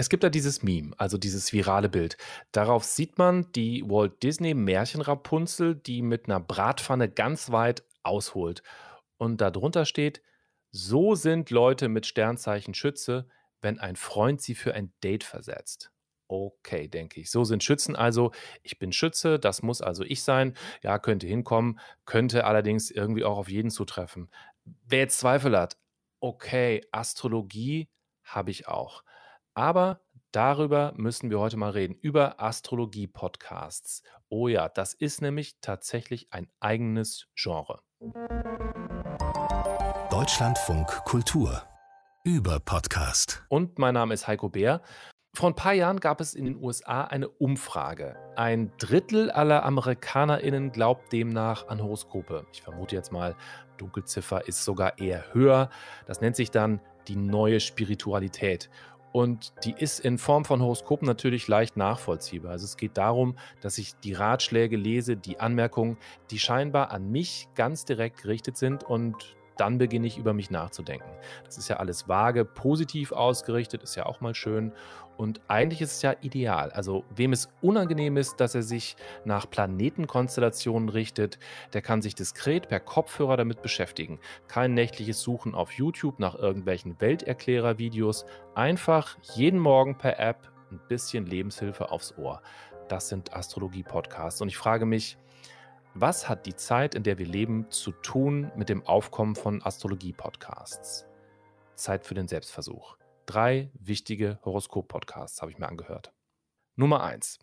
Es gibt da dieses Meme, also dieses virale Bild. Darauf sieht man die Walt Disney Märchenrapunzel, die mit einer Bratpfanne ganz weit ausholt. Und darunter steht: „So sind Leute mit Sternzeichen Schütze, wenn ein Freund sie für ein Date versetzt.“ Okay, denke ich. So sind Schützen also. Ich bin Schütze, das muss also ich sein. Ja, könnte hinkommen, könnte allerdings irgendwie auch auf jeden zutreffen. Wer jetzt Zweifel hat, okay, Astrologie habe ich auch. Aber darüber müssen wir heute mal reden, über Astrologie-Podcasts. Oh ja, das ist nämlich tatsächlich ein eigenes Genre. Deutschlandfunk Kultur über Podcast. Und mein Name ist Heiko Bär. Vor ein paar Jahren gab es in den USA eine Umfrage. Ein Drittel aller AmerikanerInnen glaubt demnach an Horoskope. Ich vermute jetzt mal, Dunkelziffer ist sogar eher höher. Das nennt sich dann die neue Spiritualität. Und die ist in Form von Horoskopen natürlich leicht nachvollziehbar. Also es geht darum, dass ich die Ratschläge lese, die Anmerkungen, die scheinbar an mich ganz direkt gerichtet sind und dann beginne ich über mich nachzudenken. Das ist ja alles vage, positiv ausgerichtet, ist ja auch mal schön. Und eigentlich ist es ja ideal. Also wem es unangenehm ist, dass er sich nach Planetenkonstellationen richtet, der kann sich diskret per Kopfhörer damit beschäftigen. Kein nächtliches Suchen auf YouTube nach irgendwelchen Welterklärer-Videos. Einfach jeden Morgen per App ein bisschen Lebenshilfe aufs Ohr. Das sind Astrologie-Podcasts. Und ich frage mich, was hat die Zeit, in der wir leben, zu tun mit dem Aufkommen von Astrologie-Podcasts? Zeit für den Selbstversuch. Drei wichtige Horoskop-Podcasts habe ich mir angehört. Nummer eins: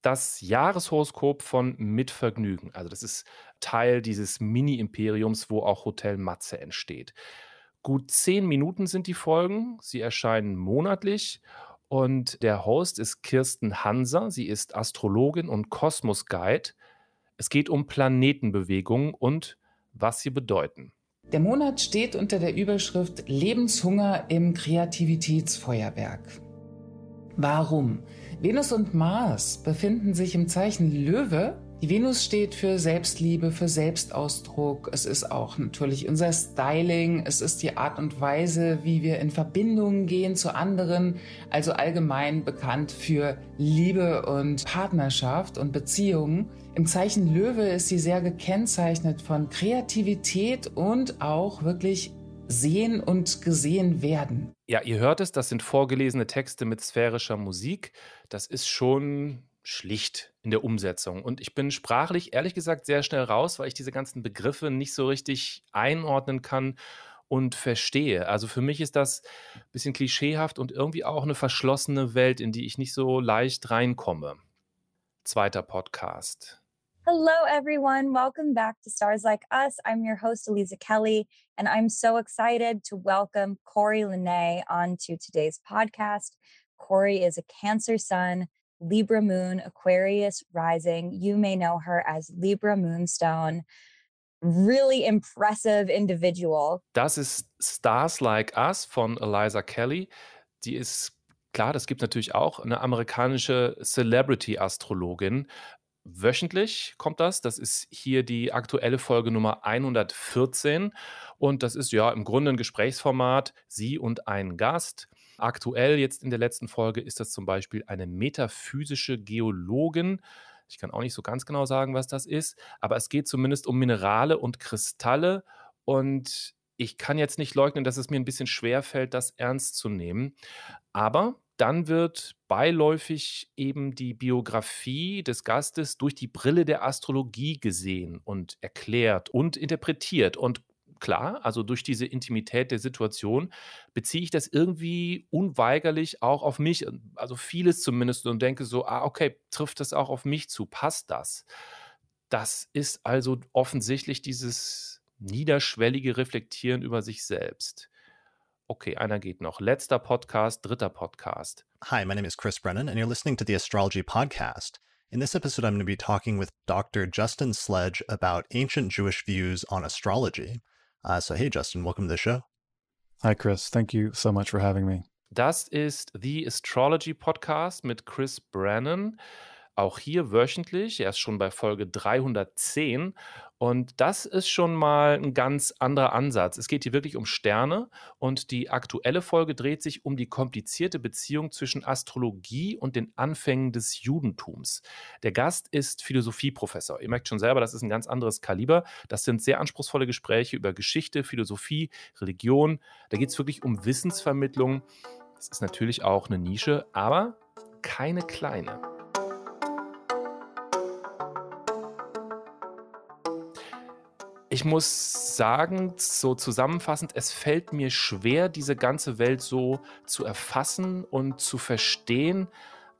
Das Jahreshoroskop von Mitvergnügen. Also, das ist Teil dieses Mini-Imperiums, wo auch Hotel Matze entsteht. Gut zehn Minuten sind die Folgen. Sie erscheinen monatlich. Und der Host ist Kirsten Hanser. Sie ist Astrologin und Kosmos-Guide. Es geht um Planetenbewegungen und was sie bedeuten. Der Monat steht unter der Überschrift Lebenshunger im Kreativitätsfeuerwerk. Warum? Venus und Mars befinden sich im Zeichen Löwe die Venus steht für Selbstliebe, für Selbstausdruck. Es ist auch natürlich unser Styling. Es ist die Art und Weise, wie wir in Verbindungen gehen zu anderen. Also allgemein bekannt für Liebe und Partnerschaft und Beziehungen. Im Zeichen Löwe ist sie sehr gekennzeichnet von Kreativität und auch wirklich sehen und gesehen werden. Ja, ihr hört es, das sind vorgelesene Texte mit sphärischer Musik. Das ist schon schlicht in der Umsetzung. Und ich bin sprachlich ehrlich gesagt sehr schnell raus, weil ich diese ganzen Begriffe nicht so richtig einordnen kann und verstehe. Also für mich ist das ein bisschen klischeehaft und irgendwie auch eine verschlossene Welt, in die ich nicht so leicht reinkomme. Zweiter Podcast. Hello, everyone. Welcome back to Stars Like Us. I'm your host, Eliza Kelly, and I'm so excited to welcome Corey Lene onto today's podcast. Corey is a Cancer Sun Libra Moon, Aquarius Rising. You may know her as Libra Moonstone. Really impressive individual. Das ist Stars Like Us von Eliza Kelly. Die ist klar, das gibt natürlich auch eine amerikanische Celebrity-Astrologin. Wöchentlich kommt das. Das ist hier die aktuelle Folge Nummer 114. Und das ist ja im Grunde ein Gesprächsformat. Sie und ein Gast. Aktuell jetzt in der letzten Folge ist das zum Beispiel eine metaphysische Geologin. Ich kann auch nicht so ganz genau sagen, was das ist, aber es geht zumindest um Minerale und Kristalle und ich kann jetzt nicht leugnen, dass es mir ein bisschen schwer fällt, das ernst zu nehmen. Aber dann wird beiläufig eben die Biografie des Gastes durch die Brille der Astrologie gesehen und erklärt und interpretiert. Und klar, also durch diese Intimität der Situation beziehe ich das irgendwie unweigerlich auch auf mich, also vieles zumindest und denke so, ah, okay, trifft das auch auf mich zu, passt das? Das ist also offensichtlich dieses niederschwellige Reflektieren über sich selbst. Okay, einer geht noch. Letzter Podcast, dritter Podcast. Hi, my name is Chris Brennan, and you're listening to the Astrology Podcast. In this episode, I'm going to be talking with Dr. Justin Sledge about ancient Jewish views on astrology. Uh, so, hey, Justin, welcome to the show. Hi, Chris. Thank you so much for having me. Das ist The Astrology Podcast mit Chris Brennan. Auch hier wöchentlich. Er ist schon bei Folge 310. Und das ist schon mal ein ganz anderer Ansatz. Es geht hier wirklich um Sterne und die aktuelle Folge dreht sich um die komplizierte Beziehung zwischen Astrologie und den Anfängen des Judentums. Der Gast ist Philosophieprofessor. Ihr merkt schon selber, das ist ein ganz anderes Kaliber. Das sind sehr anspruchsvolle Gespräche über Geschichte, Philosophie, Religion. Da geht es wirklich um Wissensvermittlung. Das ist natürlich auch eine Nische, aber keine kleine. Ich muss sagen, so zusammenfassend, es fällt mir schwer, diese ganze Welt so zu erfassen und zu verstehen,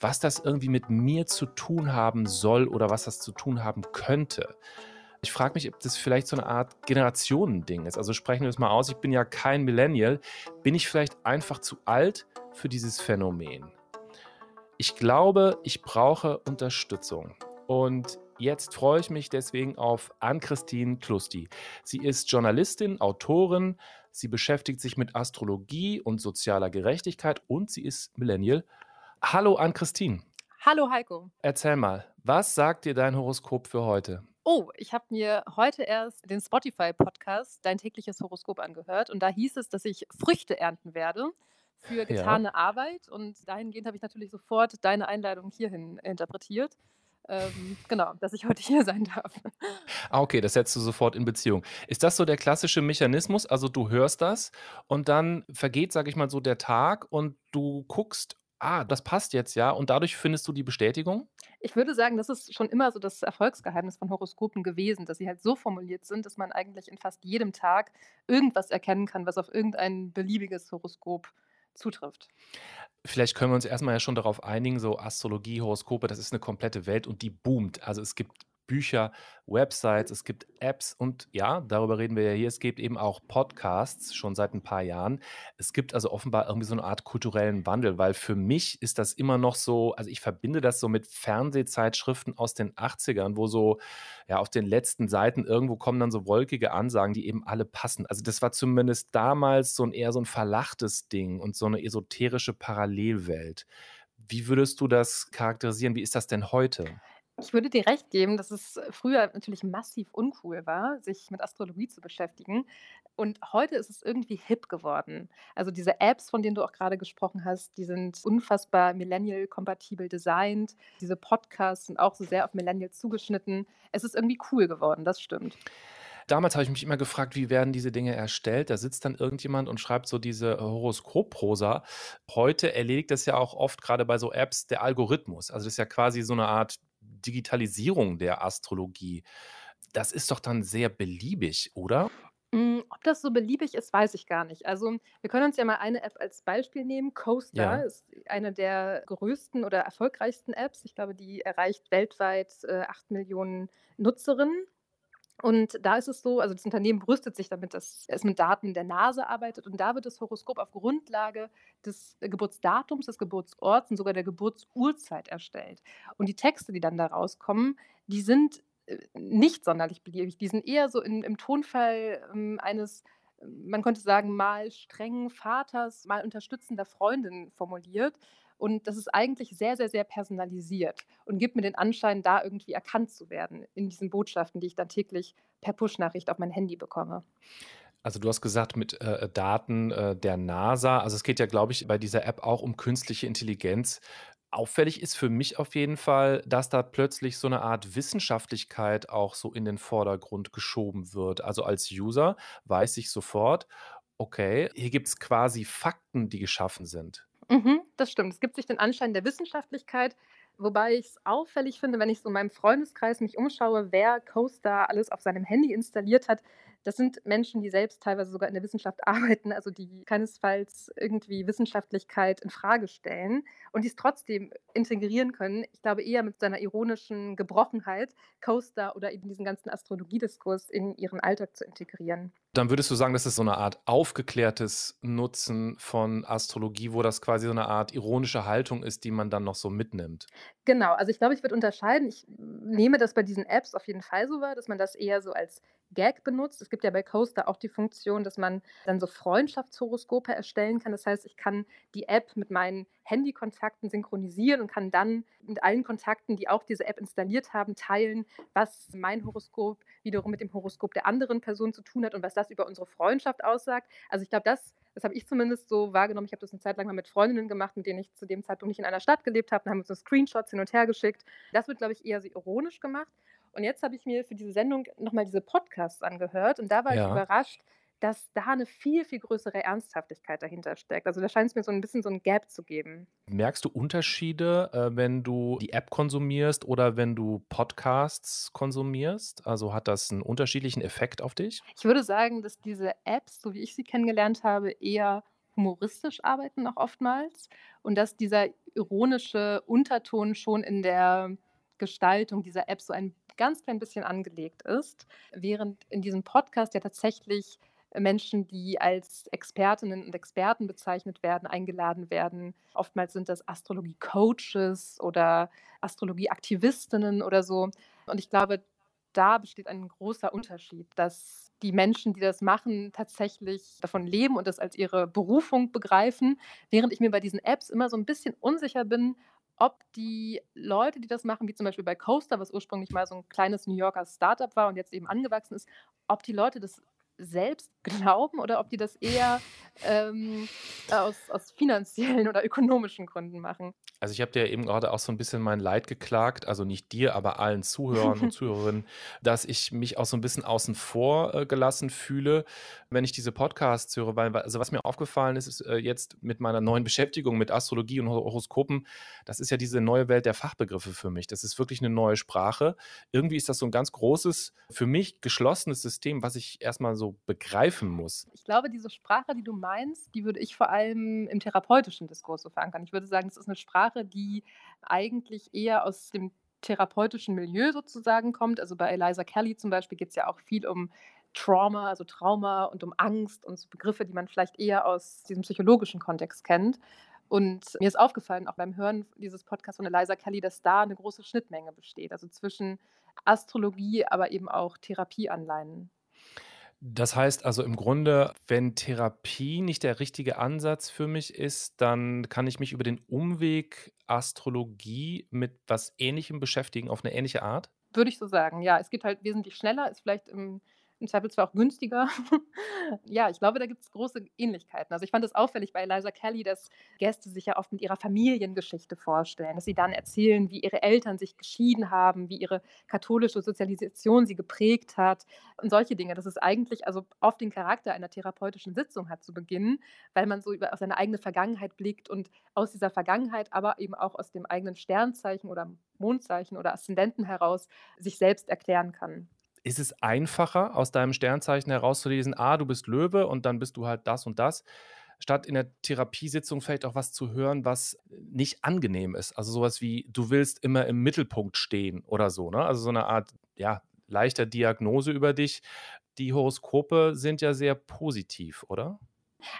was das irgendwie mit mir zu tun haben soll oder was das zu tun haben könnte. Ich frage mich, ob das vielleicht so eine Art Generationending ist. Also sprechen wir es mal aus, ich bin ja kein Millennial. Bin ich vielleicht einfach zu alt für dieses Phänomen? Ich glaube, ich brauche Unterstützung. Und Jetzt freue ich mich deswegen auf Ann-Christine Klusti. Sie ist Journalistin, Autorin, sie beschäftigt sich mit Astrologie und sozialer Gerechtigkeit und sie ist Millennial. Hallo Ann-Christine. Hallo Heiko. Erzähl mal, was sagt dir dein Horoskop für heute? Oh, ich habe mir heute erst den Spotify-Podcast Dein tägliches Horoskop angehört und da hieß es, dass ich Früchte ernten werde für getane ja. Arbeit und dahingehend habe ich natürlich sofort deine Einladung hierhin interpretiert ähm, genau, dass ich heute hier sein darf. Ah, okay, das setzt du sofort in Beziehung. Ist das so der klassische Mechanismus? Also du hörst das und dann vergeht, sage ich mal, so der Tag und du guckst, ah, das passt jetzt ja und dadurch findest du die Bestätigung? Ich würde sagen, das ist schon immer so das Erfolgsgeheimnis von Horoskopen gewesen, dass sie halt so formuliert sind, dass man eigentlich in fast jedem Tag irgendwas erkennen kann, was auf irgendein beliebiges Horoskop zutrifft. Vielleicht können wir uns erstmal ja schon darauf einigen, so Astrologie, Horoskope, das ist eine komplette Welt und die boomt. Also es gibt Bücher, Websites, es gibt Apps und ja, darüber reden wir ja hier. Es gibt eben auch Podcasts schon seit ein paar Jahren. Es gibt also offenbar irgendwie so eine Art kulturellen Wandel, weil für mich ist das immer noch so, also ich verbinde das so mit Fernsehzeitschriften aus den 80ern, wo so, ja, auf den letzten Seiten irgendwo kommen dann so wolkige Ansagen, die eben alle passen. Also das war zumindest damals so ein eher so ein verlachtes Ding und so eine esoterische Parallelwelt. Wie würdest du das charakterisieren? Wie ist das denn heute? Ich würde dir recht geben, dass es früher natürlich massiv uncool war, sich mit Astrologie zu beschäftigen. Und heute ist es irgendwie hip geworden. Also diese Apps, von denen du auch gerade gesprochen hast, die sind unfassbar millennial-kompatibel designt. Diese Podcasts sind auch so sehr auf Millennials zugeschnitten. Es ist irgendwie cool geworden, das stimmt. Damals habe ich mich immer gefragt, wie werden diese Dinge erstellt? Da sitzt dann irgendjemand und schreibt so diese Horoskopprosa. Heute erledigt das ja auch oft gerade bei so Apps der Algorithmus. Also das ist ja quasi so eine Art Digitalisierung der Astrologie. Das ist doch dann sehr beliebig, oder? Hm, ob das so beliebig ist, weiß ich gar nicht. Also, wir können uns ja mal eine App als Beispiel nehmen. CoStar Ja. ist eine der größten oder erfolgreichsten Apps. Ich glaube, die erreicht weltweit, äh, 8 Millionen Nutzerinnen. Und da ist es so, also das Unternehmen brüstet sich damit, dass es mit Daten der Nase arbeitet und da wird das Horoskop auf Grundlage des Geburtsdatums, des Geburtsorts und sogar der Geburtsurzeit erstellt. Und die Texte, die dann da rauskommen, die sind äh, nicht sonderlich beliebig. Die sind eher so in, im Tonfall ähm, eines, man könnte sagen, mal strengen Vaters, mal unterstützender Freundin formuliert. Und das ist eigentlich sehr, sehr, sehr personalisiert und gibt mir den Anschein, da irgendwie erkannt zu werden in diesen Botschaften, die ich dann täglich per Push-Nachricht auf mein Handy bekomme. Also du hast gesagt mit äh, Daten äh, der NASA. Also es geht ja, glaube ich, bei dieser App auch um künstliche Intelligenz. Auffällig ist für mich auf jeden Fall, dass da plötzlich so eine Art Wissenschaftlichkeit auch so in den Vordergrund geschoben wird. Also als User weiß ich sofort, okay, hier gibt es quasi Fakten, die geschaffen sind. Mhm, das stimmt. Es gibt sich den Anschein der Wissenschaftlichkeit, wobei ich es auffällig finde, wenn ich so in meinem Freundeskreis mich umschaue, wer CoStar alles auf seinem Handy installiert hat. Das sind Menschen, die selbst teilweise sogar in der Wissenschaft arbeiten, also die keinesfalls irgendwie Wissenschaftlichkeit in Frage stellen und die es trotzdem integrieren können. Ich glaube eher mit seiner ironischen Gebrochenheit, CoStar oder eben diesen ganzen Astrologiediskurs in ihren Alltag zu integrieren. Dann würdest du sagen, das ist so eine Art aufgeklärtes Nutzen von Astrologie, wo das quasi so eine Art ironische Haltung ist, die man dann noch so mitnimmt? Genau, also ich glaube, ich würde unterscheiden. Ich nehme das bei diesen Apps auf jeden Fall so wahr, dass man das eher so als Gag benutzt. Es gibt ja bei Coaster auch die Funktion, dass man dann so Freundschaftshoroskope erstellen kann. Das heißt, ich kann die App mit meinen Handykontakten synchronisieren und kann dann mit allen Kontakten, die auch diese App installiert haben, teilen, was mein Horoskop wiederum mit dem Horoskop der anderen Person zu tun hat und was das über unsere Freundschaft aussagt. Also ich glaube, das das habe ich zumindest so wahrgenommen. Ich habe das eine Zeit lang mal mit Freundinnen gemacht, mit denen ich zu dem Zeitpunkt nicht in einer Stadt gelebt habe. Dann haben wir uns so Screenshots hin und her geschickt. Das wird, glaube ich, eher so ironisch gemacht. Und jetzt habe ich mir für diese Sendung nochmal diese Podcasts angehört und da war ich überrascht, dass da eine viel, viel größere Ernsthaftigkeit dahinter steckt. Also da scheint es mir so ein bisschen so ein Gap zu geben. Merkst du Unterschiede, äh, wenn du die App konsumierst oder wenn du Podcasts konsumierst? Also hat das einen unterschiedlichen Effekt auf dich? Ich würde sagen, dass diese Apps, so wie ich sie kennengelernt habe, eher humoristisch arbeiten noch oftmals und dass dieser ironische Unterton schon in der Gestaltung dieser App so ein ganz klein bisschen angelegt ist, während in diesem Podcast ja tatsächlich Menschen, die als Expertinnen und Experten bezeichnet werden, eingeladen werden. Oftmals sind das Astrologie-Coaches oder Astrologie-Aktivistinnen oder so. Und ich glaube, da besteht ein großer Unterschied, dass die Menschen, die das machen, tatsächlich davon leben und das als ihre Berufung begreifen, während ich mir bei diesen Apps immer so ein bisschen unsicher bin, ob die Leute, die das machen, wie zum Beispiel bei Coaster, was ursprünglich mal so ein kleines New Yorker Startup war und jetzt eben angewachsen ist, ob die Leute das selbst glauben oder ob die das eher ähm, aus, aus finanziellen oder ökonomischen Gründen machen. Also ich habe dir eben gerade auch so ein bisschen mein Leid geklagt, also nicht dir, aber allen Zuhörern und Zuhörerinnen, dass ich mich auch so ein bisschen außen vor äh, gelassen fühle, wenn ich diese Podcasts höre, weil also was mir aufgefallen ist, ist äh, jetzt mit meiner neuen Beschäftigung mit Astrologie und Horoskopen, das ist ja diese neue Welt der Fachbegriffe für mich. Das ist wirklich eine neue Sprache. Irgendwie ist das so ein ganz großes, für mich geschlossenes System, was ich erstmal so begreifen muss. Ich glaube, diese Sprache, die du meinst, die würde ich vor allem im therapeutischen Diskurs so verankern. Ich würde sagen, es ist eine Sprache, die eigentlich eher aus dem therapeutischen Milieu sozusagen kommt. Also bei Eliza Kelly zum Beispiel geht es ja auch viel um Trauma, also Trauma und um Angst und so Begriffe, die man vielleicht eher aus diesem psychologischen Kontext kennt. Und mir ist aufgefallen, auch beim Hören dieses Podcasts von Eliza Kelly, dass da eine große Schnittmenge besteht, also zwischen Astrologie, aber eben auch Therapieanleihen. Das heißt also im Grunde, wenn Therapie nicht der richtige Ansatz für mich ist, dann kann ich mich über den Umweg Astrologie mit was Ähnlichem beschäftigen, auf eine ähnliche Art? Würde ich so sagen, ja. Es geht halt wesentlich schneller, ist vielleicht im im Zweifelsfall auch günstiger. ja, ich glaube, da gibt es große Ähnlichkeiten. Also ich fand es auffällig bei Eliza Kelly, dass Gäste sich ja oft mit ihrer Familiengeschichte vorstellen, dass sie dann erzählen, wie ihre Eltern sich geschieden haben, wie ihre katholische Sozialisation sie geprägt hat und solche Dinge. Das ist eigentlich also oft den Charakter einer therapeutischen Sitzung hat zu Beginn, weil man so über, auf seine eigene Vergangenheit blickt und aus dieser Vergangenheit, aber eben auch aus dem eigenen Sternzeichen oder Mondzeichen oder Aszendenten heraus sich selbst erklären kann. Ist es einfacher, aus deinem Sternzeichen herauszulesen, ah, du bist Löwe und dann bist du halt das und das, statt in der Therapiesitzung vielleicht auch was zu hören, was nicht angenehm ist? Also sowas wie, du willst immer im Mittelpunkt stehen oder so, ne? Also so eine Art, ja, leichter Diagnose über dich. Die Horoskope sind ja sehr positiv, oder?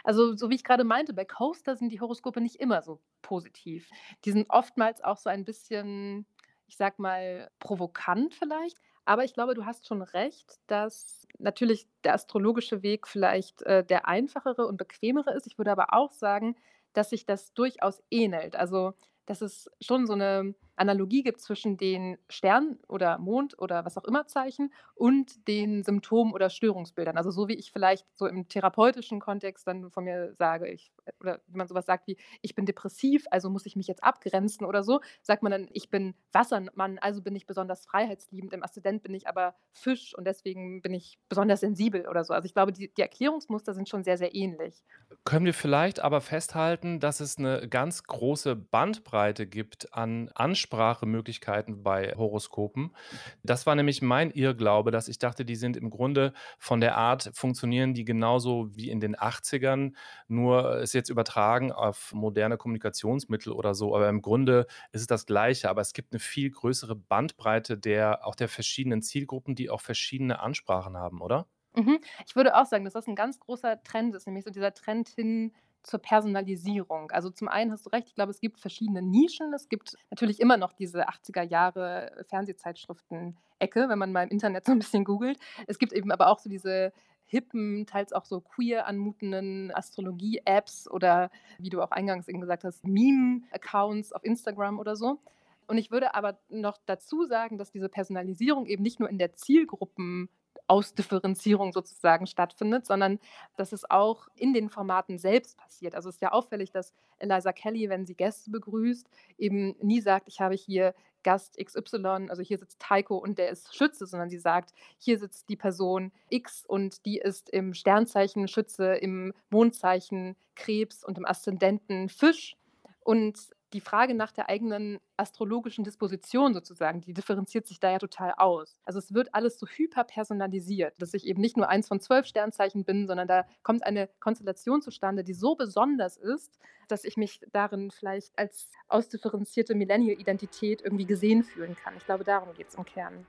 Also, so wie ich gerade meinte, bei Coaster sind die Horoskope nicht immer so positiv. Die sind oftmals auch so ein bisschen, ich sag mal, provokant vielleicht. Aber ich glaube, du hast schon recht, dass natürlich der astrologische Weg vielleicht äh, der einfachere und bequemere ist. Ich würde aber auch sagen, dass sich das durchaus ähnelt. Also, dass es schon so eine Analogie gibt zwischen den Stern- oder Mond- oder was auch immer Zeichen und den Symptomen oder Störungsbildern. Also so wie ich vielleicht so im therapeutischen Kontext dann von mir sage, ich, oder wie man sowas sagt wie, ich bin depressiv, also muss ich mich jetzt abgrenzen oder so, sagt man dann, ich bin Wassermann, also bin ich besonders freiheitsliebend, im Aszendent bin ich aber Fisch und deswegen bin ich besonders sensibel oder so. Also ich glaube, die, die Erklärungsmuster sind schon sehr, sehr ähnlich. Können wir vielleicht aber festhalten, dass es eine ganz große Bandbreite gibt an Ansprüchen, Aussprachemöglichkeiten bei Horoskopen. Das war nämlich mein Irrglaube, dass ich dachte, die sind im Grunde von der Art, funktionieren die genauso wie in den 80ern, nur ist jetzt übertragen auf moderne Kommunikationsmittel oder so. Aber im Grunde ist es das Gleiche. Aber es gibt eine viel größere Bandbreite der auch der verschiedenen Zielgruppen, die auch verschiedene Ansprachen haben, oder? Mhm. Ich würde auch sagen, dass das ein ganz großer Trend ist, nämlich so dieser Trend hin zur Personalisierung. Also zum einen hast du recht, ich glaube, es gibt verschiedene Nischen. Es gibt natürlich immer noch diese 80er Jahre Fernsehzeitschriften-Ecke, wenn man mal im Internet so ein bisschen googelt. Es gibt eben aber auch so diese hippen, teils auch so queer anmutenden Astrologie-Apps oder wie du auch eingangs eben gesagt hast, Meme-Accounts auf Instagram oder so. Und ich würde aber noch dazu sagen, dass diese Personalisierung eben nicht nur in der Zielgruppen Ausdifferenzierung sozusagen stattfindet, sondern dass es auch in den Formaten selbst passiert. Also es ist ja auffällig, dass Eliza Kelly, wenn sie Gäste begrüßt, eben nie sagt, ich habe hier Gast XY, also hier sitzt Taiko und der ist Schütze, sondern sie sagt, hier sitzt die Person X und die ist im Sternzeichen Schütze, im Mondzeichen Krebs und im Aszendenten Fisch. Und die Frage nach der eigenen astrologischen Disposition sozusagen, die differenziert sich da ja total aus. Also es wird alles so hyperpersonalisiert, dass ich eben nicht nur eins von zwölf Sternzeichen bin, sondern da kommt eine Konstellation zustande, die so besonders ist, dass ich mich darin vielleicht als ausdifferenzierte Millennial-Identität irgendwie gesehen fühlen kann. Ich glaube, darum geht es im Kern.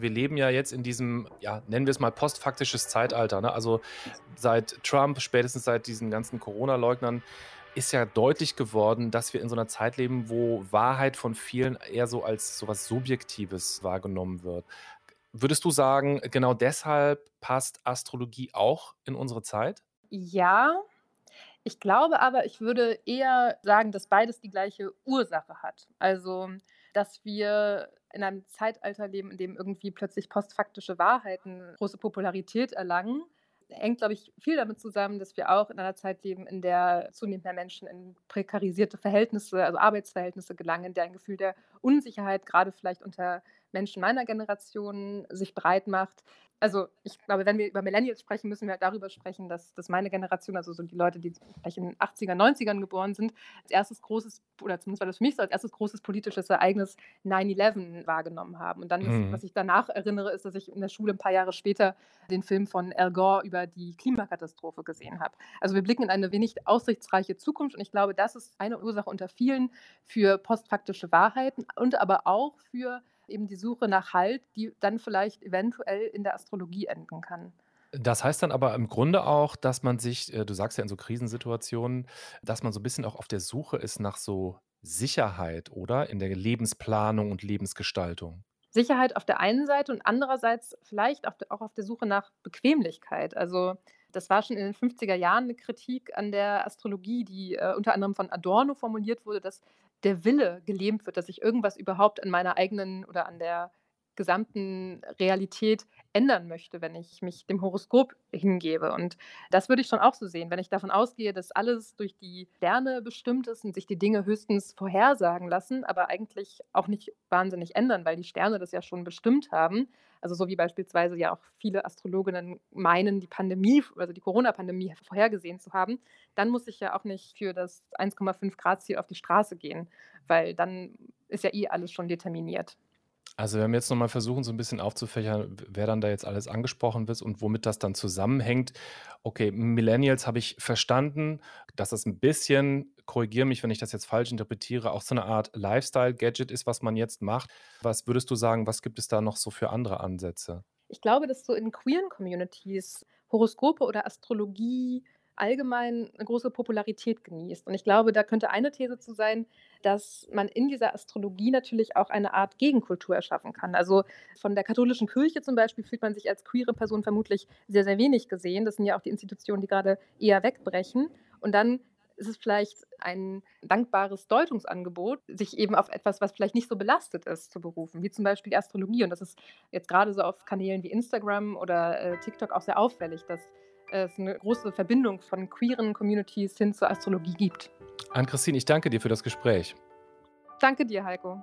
Wir leben ja jetzt in diesem, ja, nennen wir es mal postfaktisches Zeitalter. Ne? Also seit Trump, spätestens seit diesen ganzen Corona-Leugnern, ist ja deutlich geworden, dass wir in so einer Zeit leben, wo Wahrheit von vielen eher so als so was Subjektives wahrgenommen wird. Würdest du sagen, genau deshalb passt Astrologie auch in unsere Zeit? Ja, ich glaube aber, ich würde eher sagen, dass beides die gleiche Ursache hat. Also, dass wir in einem Zeitalter leben, in dem irgendwie plötzlich postfaktische Wahrheiten große Popularität erlangen, hängt, glaube ich, viel damit zusammen, dass wir auch in einer Zeit leben, in der zunehmend mehr Menschen in prekarisierte Verhältnisse, also Arbeitsverhältnisse gelangen, in der ein Gefühl der Unsicherheit gerade vielleicht unter Menschen meiner Generation sich breit macht also ich glaube, wenn wir über Millennials sprechen, müssen wir halt darüber sprechen, dass, dass meine Generation, also so die Leute, die vielleicht in den 80er, 90ern geboren sind, als erstes großes, oder zumindest war das für mich so, als erstes großes politisches Ereignis 9-11 wahrgenommen haben. Und dann, mhm. was ich danach erinnere, ist, dass ich in der Schule ein paar Jahre später den Film von Al Gore über die Klimakatastrophe gesehen habe. Also wir blicken in eine wenig aussichtsreiche Zukunft und ich glaube, das ist eine Ursache unter vielen für postfaktische Wahrheiten und aber auch für eben die Suche nach Halt, die dann vielleicht eventuell in der Astrologie enden kann. Das heißt dann aber im Grunde auch, dass man sich, äh, du sagst ja in so Krisensituationen, dass man so ein bisschen auch auf der Suche ist nach so Sicherheit, oder? In der Lebensplanung und Lebensgestaltung. Sicherheit auf der einen Seite und andererseits vielleicht auch auf der Suche nach Bequemlichkeit. Also das war schon in den 50er Jahren eine Kritik an der Astrologie, die äh, unter anderem von Adorno formuliert wurde, dass der Wille gelähmt wird, dass ich irgendwas überhaupt an meiner eigenen oder an der gesamten Realität ändern möchte, wenn ich mich dem Horoskop hingebe. Und das würde ich schon auch so sehen, wenn ich davon ausgehe, dass alles durch die Sterne bestimmt ist und sich die Dinge höchstens vorhersagen lassen, aber eigentlich auch nicht wahnsinnig ändern, weil die Sterne das ja schon bestimmt haben. Also so wie beispielsweise ja auch viele Astrologinnen meinen, die Pandemie, also die Corona-Pandemie vorhergesehen zu haben, dann muss ich ja auch nicht für das 1,5 Grad Ziel auf die Straße gehen, weil dann ist ja eh alles schon determiniert. Also wenn wir jetzt nochmal versuchen, so ein bisschen aufzufächern, wer dann da jetzt alles angesprochen wird und womit das dann zusammenhängt. Okay, Millennials habe ich verstanden, dass das ein bisschen, korrigiere mich, wenn ich das jetzt falsch interpretiere, auch so eine Art Lifestyle-Gadget ist, was man jetzt macht. Was würdest du sagen, was gibt es da noch so für andere Ansätze? Ich glaube, dass so in queeren Communities Horoskope oder Astrologie allgemein eine große Popularität genießt. Und ich glaube, da könnte eine These zu sein, dass man in dieser Astrologie natürlich auch eine Art Gegenkultur erschaffen kann. Also von der katholischen Kirche zum Beispiel fühlt man sich als queere Person vermutlich sehr, sehr wenig gesehen. Das sind ja auch die Institutionen, die gerade eher wegbrechen. Und dann ist es vielleicht ein dankbares Deutungsangebot, sich eben auf etwas, was vielleicht nicht so belastet ist, zu berufen, wie zum Beispiel Astrologie. Und das ist jetzt gerade so auf Kanälen wie Instagram oder äh, TikTok auch sehr auffällig, dass es eine große Verbindung von queeren Communities hin zur Astrologie gibt. Ann-Christine, ich danke dir für das Gespräch. Danke dir, Heiko.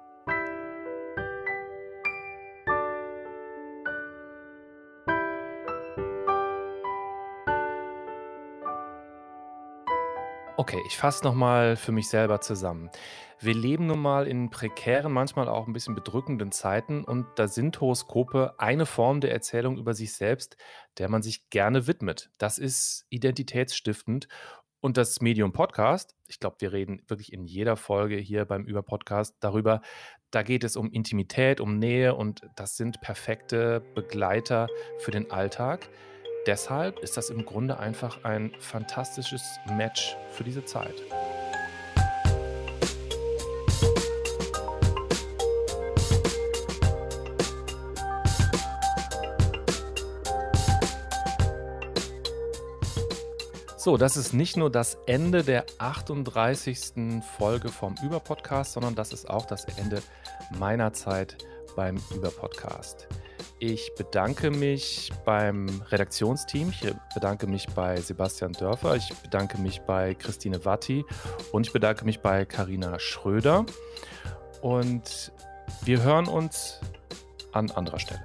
Okay, ich fasse nochmal für mich selber zusammen. Wir leben nun mal in prekären, manchmal auch ein bisschen bedrückenden Zeiten und da sind Horoskope eine Form der Erzählung über sich selbst, der man sich gerne widmet. Das ist identitätsstiftend und das Medium Podcast, ich glaube, wir reden wirklich in jeder Folge hier beim Über-Podcast darüber, da geht es um Intimität, um Nähe und das sind perfekte Begleiter für den Alltag. Deshalb ist das im Grunde einfach ein fantastisches Match für diese Zeit. So, das ist nicht nur das Ende der 38. Folge vom Überpodcast, sondern das ist auch das Ende meiner Zeit beim Überpodcast. Ich bedanke mich beim Redaktionsteam. Ich bedanke mich bei Sebastian Dörfer. Ich bedanke mich bei Christine Watti und ich bedanke mich bei Karina Schröder. Und wir hören uns an anderer Stelle.